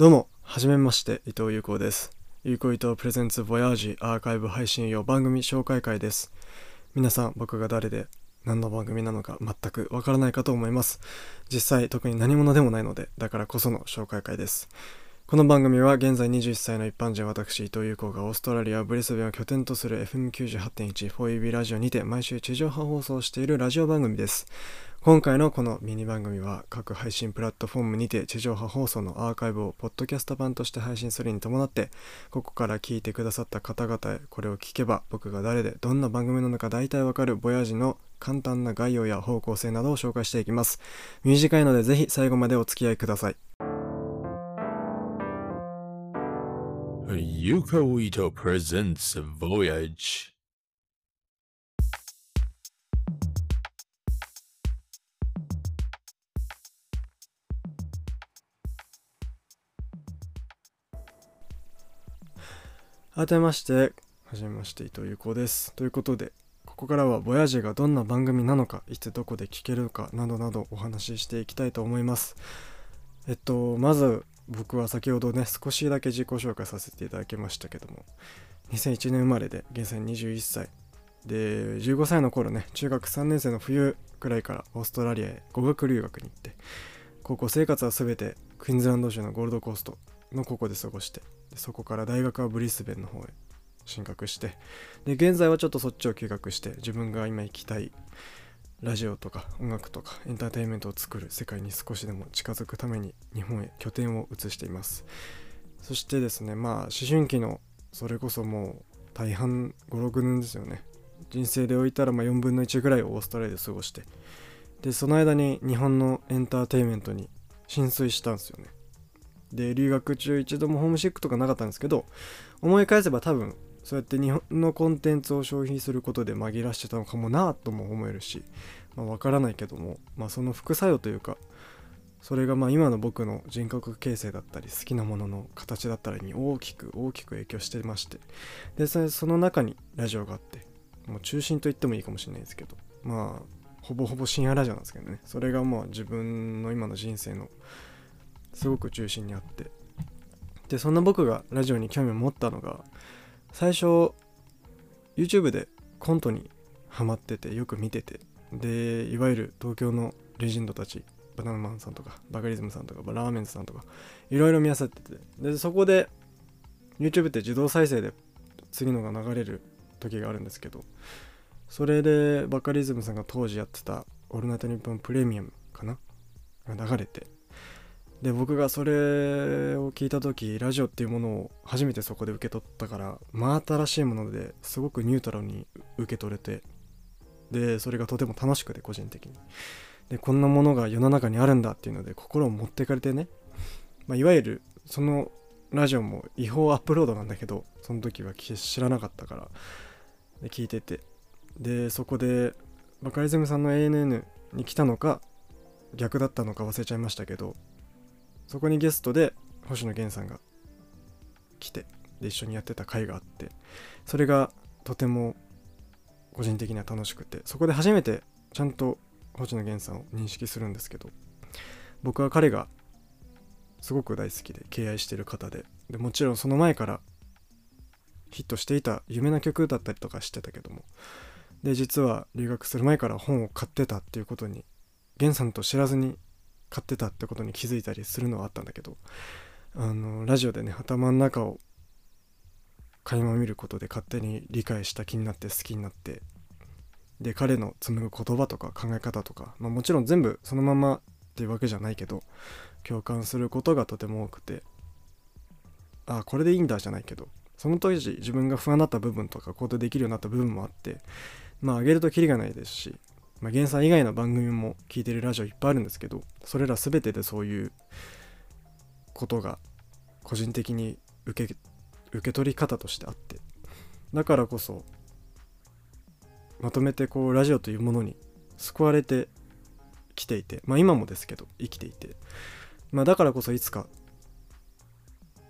どうも、はじめまして、伊藤優子です。優子伊藤プレゼンツボヤージアーカイブ配信用番組紹介会です。皆さん、僕が誰で何の番組なのか全くわからないかと思います。実際、特に何者でもないので、だからこその紹介会です。この番組は現在21歳の一般人私伊藤優子がオーストラリア・ブリスベンを拠点とする FM98.1 4EB ラジオにて毎週地上波放送しているラジオ番組です。今回のこのミニ番組は各配信プラットフォームにて地上波放送のアーカイブをポッドキャスト版として配信するに伴ってここから聞いてくださった方々へこれを聞けば僕が誰でどんな番組なのか大体わかるボヤージの簡単な概要や方向性などを紹介していきます短いのでぜひ最後までお付き合いください Yuko Ito presents Voyage. 改めましてはじめまして伊藤優子です。ということでここからはボヤージがどんな番組なのかいつどこで聞けるかなどなどお話ししていきたいと思います。えっとまず僕は先ほどね少しだけ自己紹介させていただきましたけども2001年生まれで現在21歳で15歳の頃ね中学3年生の冬くらいからオーストラリアへ語学留学に行って高校生活は全てクイーンズランド州のゴールドコーストの高校で過ごしてでそこから大学はブリスベンの方へ進学してで現在はちょっとそっちを休学して自分が今行きたいラジオとか音楽とかエンターテインメントを作る世界に少しでも近づくために日本へ拠点を移しています。そしてですねまあ思春期のそれこそもう大半56年ですよね。人生で置いたらまあ4分の1ぐらいをオーストラリアで過ごしてでその間に日本のエンターテインメントに浸水したんですよね。で留学中一度もホームシックとかなかったんですけど思い返せば多分そうやって日本のコンテンツを消費することで紛らしてたのかもなとも思えるし、まあ、分からないけども、まあ、その副作用というかそれがまあ今の僕の人格形成だったり好きなものの形だったりに大きく大きく影響してましてでその中にラジオがあってもう中心と言ってもいいかもしれないですけどまあほぼほぼ深夜ラジオなんですけどね。それがまあ自分の今の人生のすごく中心にあって。でそんな僕がラジオに興味を持ったのが最初 YouTube でコントにハマっててよく見てて。でいわゆる東京のレジェンドたちバナナマンさんとかバカリズムさんとかラーメンズさんとかいろいろ見あさってて。でそこで YouTube って自動再生で次のが流れる時があるんですけどそれでバカリズムさんが当時やってた「オールナイトニッポンプレミアム」かな？が流れて。で僕がそれを聞いた時ラジオっていうものを初めてそこで受け取ったから真新しいものですごくニュートラルに受け取れてでそれがとても楽しくて個人的に。でこんなものが世の中にあるんだっていうので心を持ってかれてね、まあ、いわゆるそのラジオも違法アップロードなんだけどその時は知らなかったからで聞いてて。でそこでバカリズムさんの ANN に来たのか逆だったのか忘れちゃいましたけどそこにゲストで星野源さんが来てで一緒にやってた回があってそれがとても個人的には楽しくてそこで初めてちゃんと星野源さんを認識するんですけど僕は彼がすごく大好きで敬愛してる方ででもちろんその前からヒットしていた有名な曲だったりとかしてたけどもで実は留学する前から本を買ってたっていうことに源さんと知らずに買ってたってことに気づいたりするのはあったんだけどあのラジオでね頭の中を垣間見ることで勝手に理解した気になって好きになってで彼の紡ぐ言葉とか考え方とか、まあ、もちろん全部そのままっていうわけじゃないけど共感することがとても多くてああこれでいいんだじゃないけどその当時自分が不安だった部分とか行動できるようになった部分もあってまあ上げるとキリがないですしまあ、源さん以外の番組も聞いてるラジオいっぱいあるんですけどそれら全てでそういうことが個人的に受け受け取り方としてあってだからこそまとめてこうラジオというものに救われてきていてまあ今もですけど生きていてまあだからこそいつか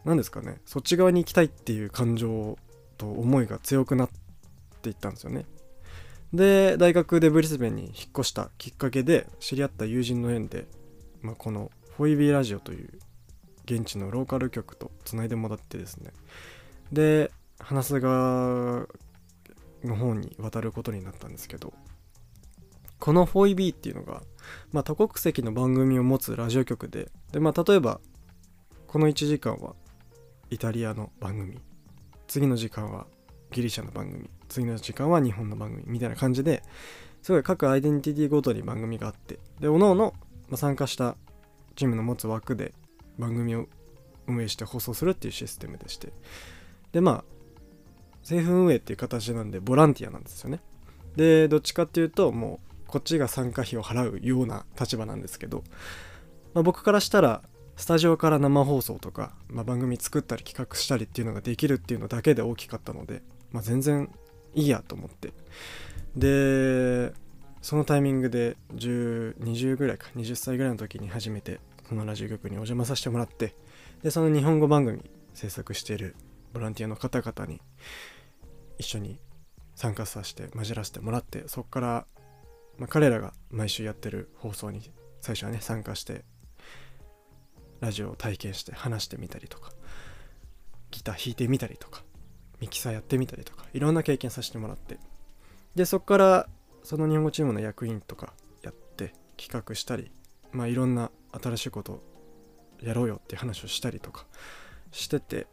何ですかねそっち側に行きたいっていう感情と思いが強くなっていったんですよね。で大学でブリスベンに引っ越したきっかけで知り合った友人の縁で、まあ、この「フォイビーラジオ」という現地のローカル局とつないでもらってですね。で花須川の方に渡ることになったんですけどこの 4EB っていうのが、まあ、多国籍の番組を持つラジオ局でで、まあ、例えばこの1時間はイタリアの番組次の時間はギリシャの番組次の時間は日本の番組みたいな感じですごい各アイデンティティごとに番組があってで各々、ま、参加したチームの持つ枠で番組を運営して放送するっていうシステムでして。でまあ政府運営っていう形なんでボランティアなんですよね。でどっちかっていうともうこっちが参加費を払うような立場なんですけど、まあ、僕からしたらスタジオから生放送とか、まあ、番組作ったり企画したりっていうのができるっていうのだけで大きかったので、まあ、全然いいやと思って。でそのタイミングで1020ぐらいか20歳ぐらいの時に初めてこのラジオ局にお邪魔させてもらってでその日本語番組制作しているボランティアの方々に一緒に参加させて混じらせてもらってそこから、まあ、彼らが毎週やってる放送に最初はね参加してラジオを体験して話してみたりとかギター弾いてみたりとかミキサーやってみたりとかいろんな経験させてもらって。でそこからその日本語チームの役員とかやって企画したりまあいろんな新しいことやろうよっていう話をしたりとかしてて。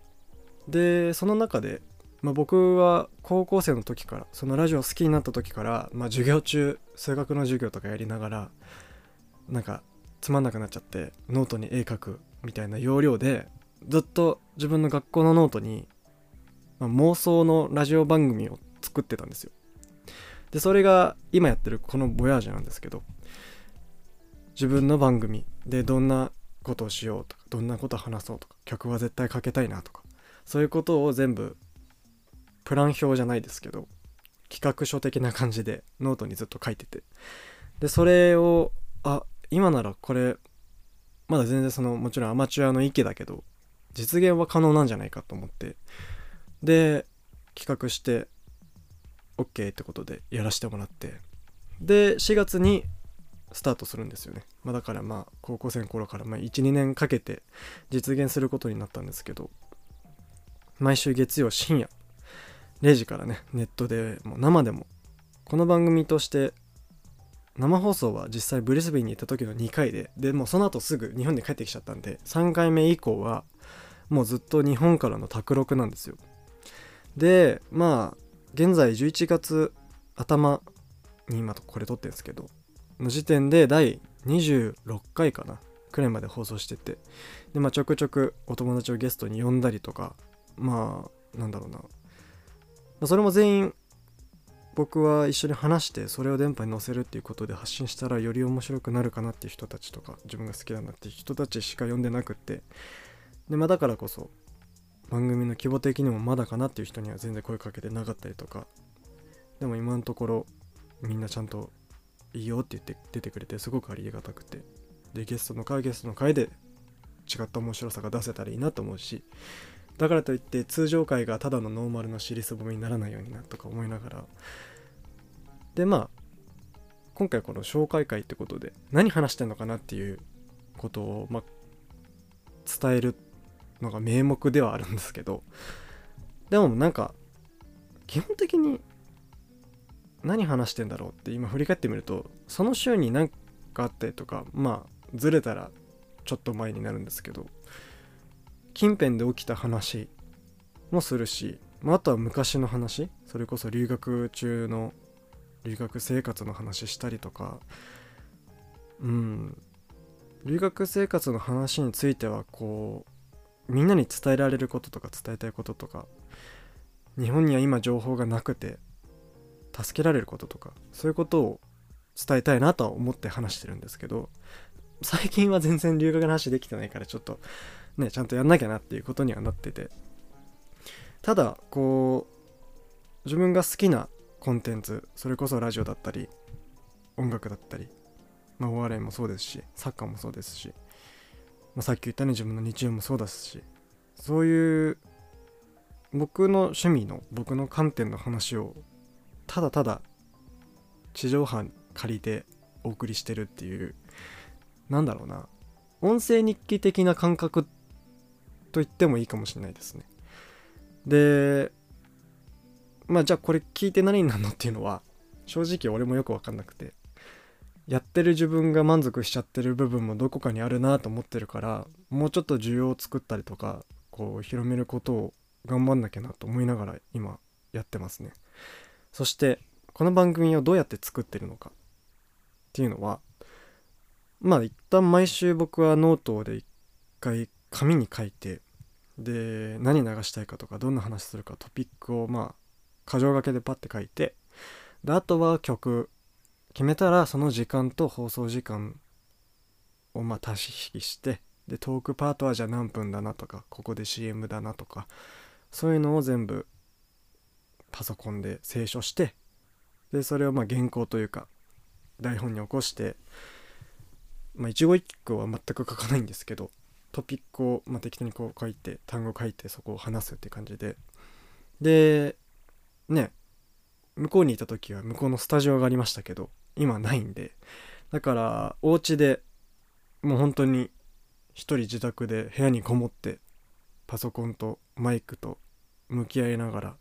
でその中で、まあ、僕は高校生の時からそのラジオ好きになった時から、まあ、授業中数学の授業とかやりながらなんかつまんなくなっちゃってノートに絵描くみたいな要領でずっと自分の学校のノートに、ま、妄想のラジオ番組を作ってたんですよ。でそれが今やってるこの「ボヤージュ」なんですけど自分の番組でどんなことをしようとかどんなこと話そうとか曲は絶対かけたいなとかそういうことを全部プラン表じゃないですけど企画書的な感じでノートにずっと書いてて。でそれをあ今ならこれまだ全然そのもちろんアマチュアの意見だけど実現は可能なんじゃないかと思ってで企画して OK ってことでやらせてもらって。で4月にスタートするんですよね、まあ、だからまあ高校生の頃から12年かけて実現することになったんですけど毎週月曜深夜0時からねネットでも生でもこの番組として生放送は実際ブリスベンに行った時の2回ででもうその後すぐ日本に帰ってきちゃったんで3回目以降はもうずっと日本からの卓録なんですよ。でまあ現在11月頭に今これ撮ってるんですけどの時点で第26回かなくらいまで放送しててでまあちょくちょくお友達をゲストに呼んだりとかまあなんだろうな、まあ、それも全員僕は一緒に話してそれを電波に載せるっていうことで発信したらより面白くなるかなっていう人たちとか自分が好きだなっていう人たちしか呼んでなくって。でまあだからこそ番組の規模的にもまだかなっていう人には全然声かけてなかったりとか。でも今のところみんなちゃんといいよって言って出てくれてすごくありがたくて。でゲストの回ゲストの回で違った面白さが出せたらいいなと思うし。だからといって通常回がただのノーマルの尻すぼみにならないようになとか思いながら。でまあ今回この紹介会ってことで何話してんのかなっていうことを、まあ、伝えるのが名目ではあるんですけどでもなんか基本的に何話してんだろうって今振り返ってみるとその週に何かあったりとかまあずれたらちょっと前になるんですけど近辺で起きた話もするし、まあ、あとは昔の話それこそ留学中の留学生活の話したりとかうん留学生活の話についてはこうみんなに伝えられることとか伝えたいこととか日本には今情報がなくて助けられることとかそういうことを伝えたいなとは思って話してるんですけど最近は全然留学の話できてないからちょっとねちゃんとやんなきゃなっていうことにはなってて。ただこう自分が好きなコンテンツそれこそラジオだったり音楽だったり、まあ、お笑いもそうですしサッカーもそうですし、まあ、さっき言ったね自分の日常もそうですし。そういう僕の趣味の僕の観点の話をただただ地上波借りてお送りしてるっていうなんだろうな。音声日記的な感覚と言ってもいいかもしれないですね。でまあじゃあこれ聞いて何になるのっていうのは正直俺もよく分かんなくて。やってる自分が満足しちゃってる部分もどこかにあるなと思ってるからもうちょっと需要を作ったりとかこう広めることを頑張んなきゃなと思いながら今やってますね。そしてこの番組をどうやって作ってるのかっていうのはまあ一旦毎週僕はノートで一回紙に書いてで何流したいかとかどんな話するかトピックをまあ箇条書きでパッて書いてであとは曲決めたらその時間と放送時間をまあ足し引きしてでトークパートはじゃあ何分だなとかここで CM だなとかそういうのを全部パソコンで清書してでそれをまあ原稿というか台本に起こしてまあ一語一句は全く書かないんですけどトピックをまあ適当にこう書いて単語書いてそこを話すって感じで。でね向こうにいた時は向こうのスタジオがありましたけど今ないんで。だからお家でもう本当に一人自宅で部屋にこもってパソコンとマイクと向き合いながら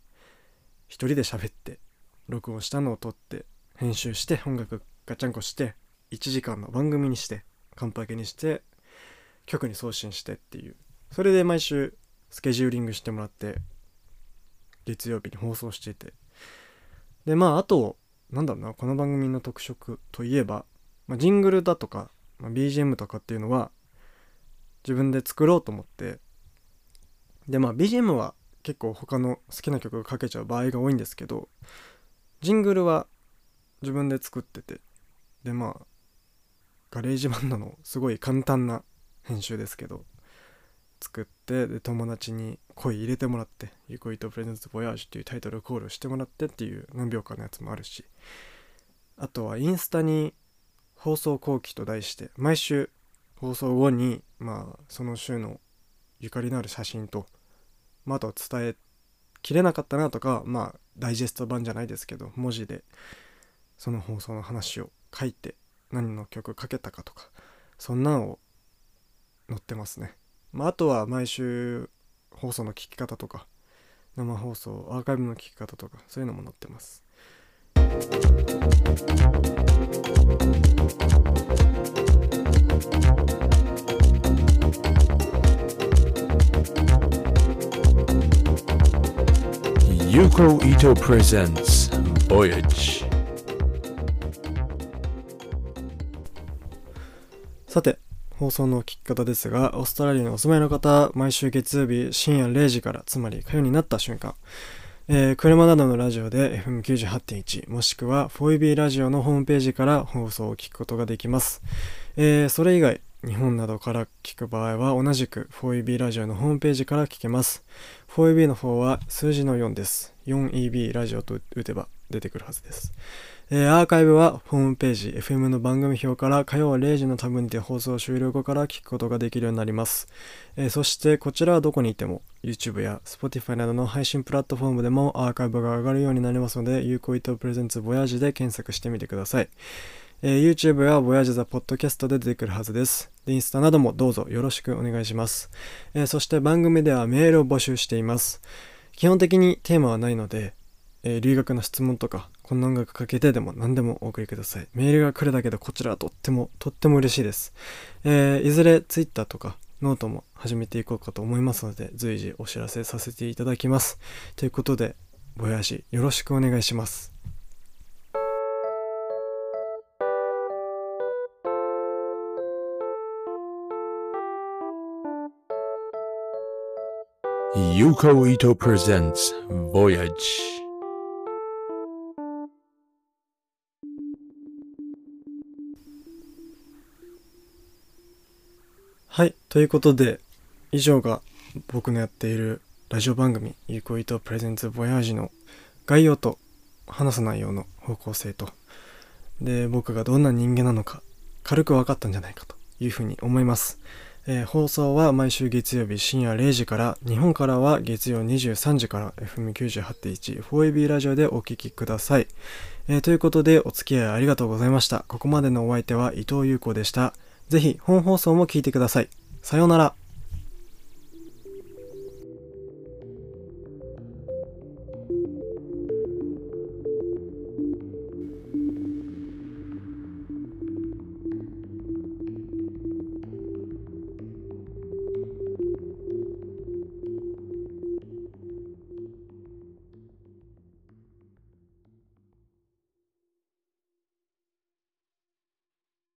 一人で喋って録音したのを撮って編集して音楽ガチャンコして1時間の番組にしてカンパケにして局に送信してっていう。それで毎週スケジューリングしてもらって月曜日に放送してて。でまああとなんだろうなこの番組の特色といえば、まあ、ジングルだとか、まあ、BGM とかっていうのは自分で作ろうと思ってでまあ BGM は結構他の好きな曲がかけちゃう場合が多いんですけどジングルは自分で作っててでまあガレージバンドのすごい簡単な編集ですけど作ってで友達に声入れてもらって「ゆこいとプレゼンツボヤージュ」っていうタイトルコールをしてもらってっていう何秒かのやつもあるしあとはインスタに放送後期と題して毎週放送後にまあその週のゆかりのある写真と、まあ、あと伝えきれなかったなとかまあダイジェスト版じゃないですけど文字でその放送の話を書いて何の曲かけたかとかそんなんを載ってますね。まあ、あとは毎週放送の聞き方とか生放送アーカイブの聞き方とかそういうのも載ってます。Yuko Ito presents Voyage. 放送の聞き方ですがオーストラリアにお住まいの方毎週月曜日深夜0時からつまり火曜になった瞬間、えー車などのラジオで FM98.1 もしくは 4EB ラジオのホームページから放送を聞くことができます、えーそれ以外日本などから聞く場合は同じく 4EB ラジオのホームページから聞けます。4EB の方は数字の4です。4EB ラジオと打てば出てくるはずです。えーアーカイブはホームページ FM の番組表から火曜0時のタブにて放送終了後から聞くことができるようになります、えーそしてこちらはどこにいても YouTube や Spotify などの配信プラットフォームでもアーカイブが上がるようになりますので有効糸プレゼンツボヤージで検索してみてください、えー YouTube やボヤージザポッドキャストで出てくるはずです。インスタなどもどうぞよろしくお願いします、えそして番組ではメールを募集しています。基本的にテーマはないのでえ留学の質問とかこんな音楽かけてでも何でもお送りください。メールが来るだけでこちらはとってもとっても嬉しいです、えーいずれ Twitter とかノートも始めていこうかと思いますので随時お知らせさせていただきます。ということでボヤージよろしくお願いします。Yuko Ito presents Voyage. はいということで以上が僕のやっているラジオ番組「ゆこいとプレゼンツボヤージ」の概要と話す内容の方向性と。で僕がどんな人間なのか軽く分かったんじゃないかというふうに思います、えー放送は毎週月曜日深夜0時から日本からは月曜23時から FM98.14AB ラジオでお聴きください、えーということでお付き合いありがとうございました。ここまでのお相手は伊藤優子でした。ぜひ本放送も聞いてください。さようなら。